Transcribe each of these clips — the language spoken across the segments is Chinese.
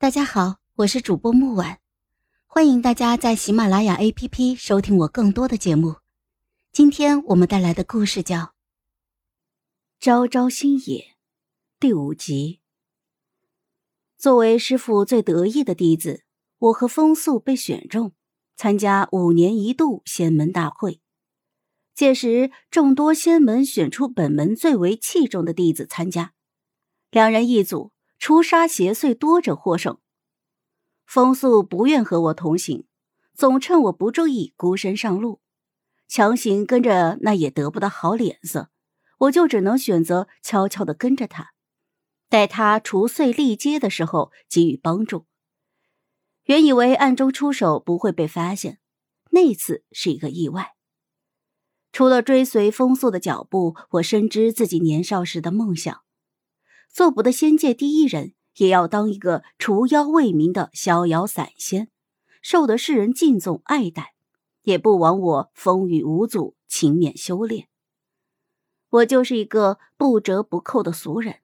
大家好，我是主播木婉，欢迎大家在喜马拉雅 APP 收听我更多的节目。今天我们带来的故事叫《朝朝星野》第五集。作为师傅最得意的弟子，我和风素被选中参加五年一度仙门大会。届时，众多仙门选出本门最为器重的弟子参加，两人一组。除杀邪祟多者获胜。风素不愿和我同行，总趁我不注意孤身上路，强行跟着那也得不到好脸色，我就只能选择悄悄的跟着他，待他除祟立阶的时候给予帮助。原以为暗中出手不会被发现，那次是一个意外。除了追随风速的脚步，我深知自己年少时的梦想。做不得仙界第一人，也要当一个除妖为民的逍遥散仙，受得世人敬重爱戴，也不枉我风雨无阻、勤勉修炼。我就是一个不折不扣的俗人，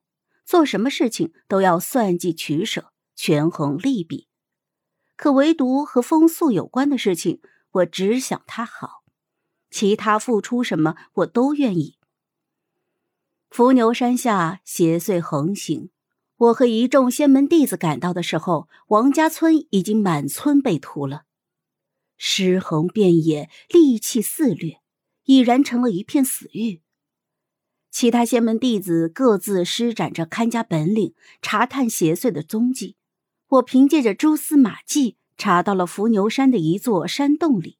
做什么事情都要算计取舍、权衡利弊。可唯独和风素有关的事情，我只想他好，其他付出什么我都愿意。伏牛山下邪祟横行，我和一众仙门弟子赶到的时候，王家村已经满村被屠了，尸横遍野，戾气肆虐，已然成了一片死域。其他仙门弟子各自施展着看家本领，查探邪祟的踪迹。我凭借着蛛丝马迹，查到了伏牛山的一座山洞里。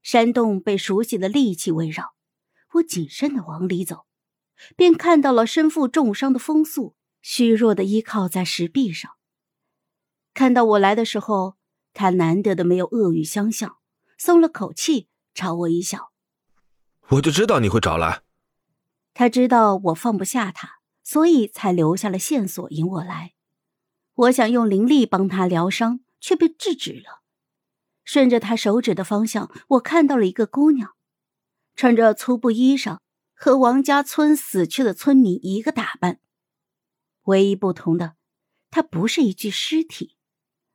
山洞被熟悉的戾气围绕，我谨慎的往里走。便看到了身负重伤的风素，虚弱的依靠在石壁上。看到我来的时候，他难得的没有恶语相向，松了口气，朝我一笑：“我就知道你会找来。”他知道我放不下他，所以才留下了线索引我来。我想用灵力帮他疗伤，却被制止了。顺着他手指的方向，我看到了一个姑娘，穿着粗布衣裳。和王家村死去的村民一个打扮，唯一不同的，她不是一具尸体，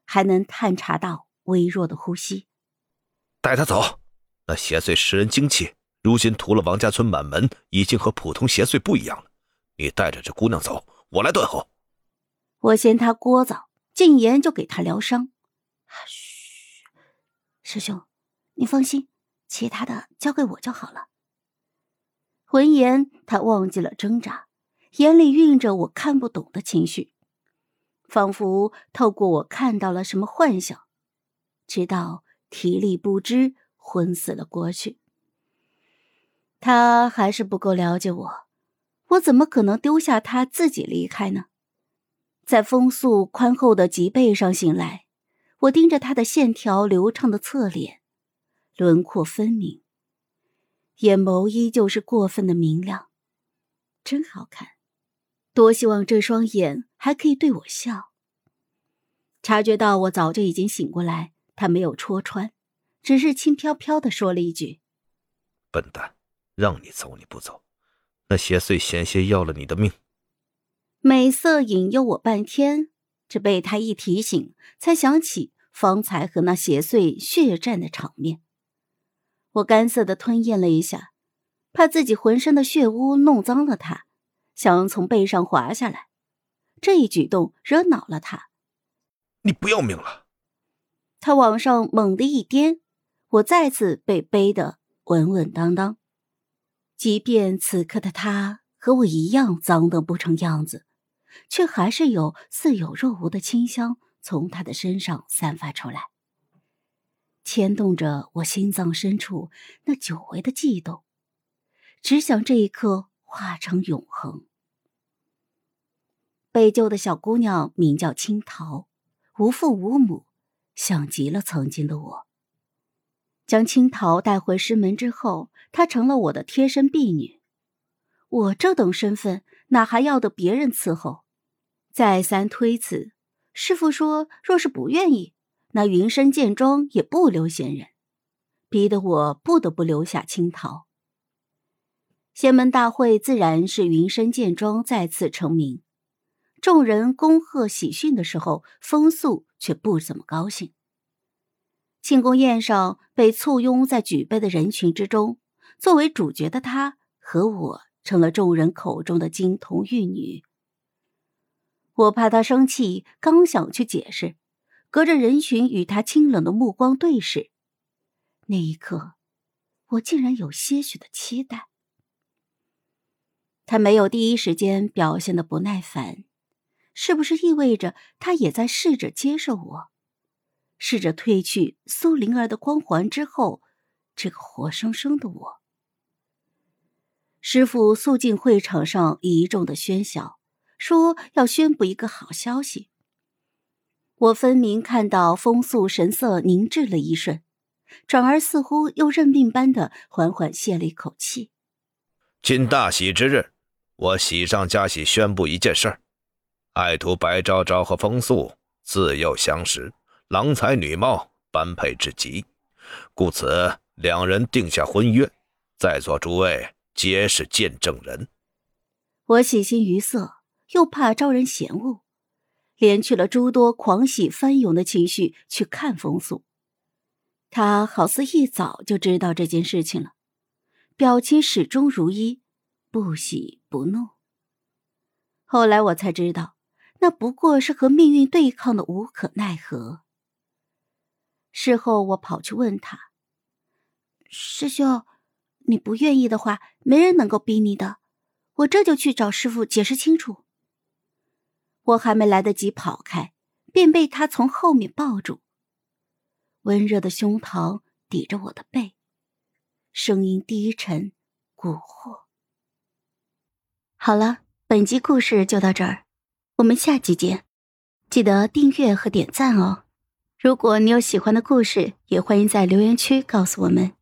还能探查到微弱的呼吸。带他走，那邪祟食人精气，如今屠了王家村满门，已经和普通邪祟不一样了。你带着这姑娘走，我来断后。我嫌他聒噪，禁言就给他疗伤。嘘，师兄，你放心，其他的交给我就好了。闻言，他忘记了挣扎，眼里蕴着我看不懂的情绪，仿佛透过我看到了什么幻想，直到体力不支，昏死了过去。他还是不够了解我，我怎么可能丢下他自己离开呢？在风速宽厚的脊背上醒来，我盯着他的线条流畅的侧脸，轮廓分明。眼眸依旧是过分的明亮，真好看。多希望这双眼还可以对我笑。察觉到我早就已经醒过来，他没有戳穿，只是轻飘飘的说了一句：“笨蛋，让你走你不走，那邪祟险些要了你的命。”美色引诱我半天，这被他一提醒，才想起方才和那邪祟血战的场面。我干涩的吞咽了一下，怕自己浑身的血污弄脏了他，想从背上滑下来。这一举动惹恼了他。你不要命了！他往上猛地一颠，我再次被背得稳稳当当。即便此刻的他和我一样脏得不成样子，却还是有似有若无的清香从他的身上散发出来。牵动着我心脏深处那久违的悸动，只想这一刻化成永恒。被救的小姑娘名叫青桃，无父无母，像极了曾经的我。将青桃带回师门之后，她成了我的贴身婢女。我这等身份，哪还要得别人伺候？再三推辞，师傅说，若是不愿意。那云深剑庄也不留闲人，逼得我不得不留下青桃。仙门大会自然是云深剑庄再次成名，众人恭贺喜讯的时候，风素却不怎么高兴。庆功宴上被簇拥在举杯的人群之中，作为主角的他和我成了众人口中的金童玉女。我怕他生气，刚想去解释，隔着人群与他清冷的目光对视，那一刻，我竟然有些许的期待。他没有第一时间表现的不耐烦，是不是意味着他也在试着接受我，试着褪去苏灵儿的光环之后，这个活生生的我？师傅肃静会场上一众的喧嚣，说要宣布一个好消息。我分明看到风素神色凝滞了一瞬，转而似乎又认命般的缓缓泄了一口气。今大喜之日。我喜上加喜，宣布一件事儿：爱徒白昭昭和风素自幼相识，郎才女貌，般配至极，故此两人定下婚约。在座诸位皆是见证人。我喜形于色，又怕招人嫌恶，连去了诸多狂喜翻涌的情绪去看风素。他好似一早就知道这件事情了，表情始终如一。不喜不怒。后来我才知道，那不过是和命运对抗的无可奈何。事后我跑去问他：“师兄，你不愿意的话，没人能够逼你的。我这就去找师傅解释清楚。”我还没来得及跑开，便被他从后面抱住，温热的胸膛抵着我的背，声音低沉蛊惑。好了，本集故事就到这儿，我们下集见，记得订阅和点赞哦。如果你有喜欢的故事，也欢迎在留言区告诉我们。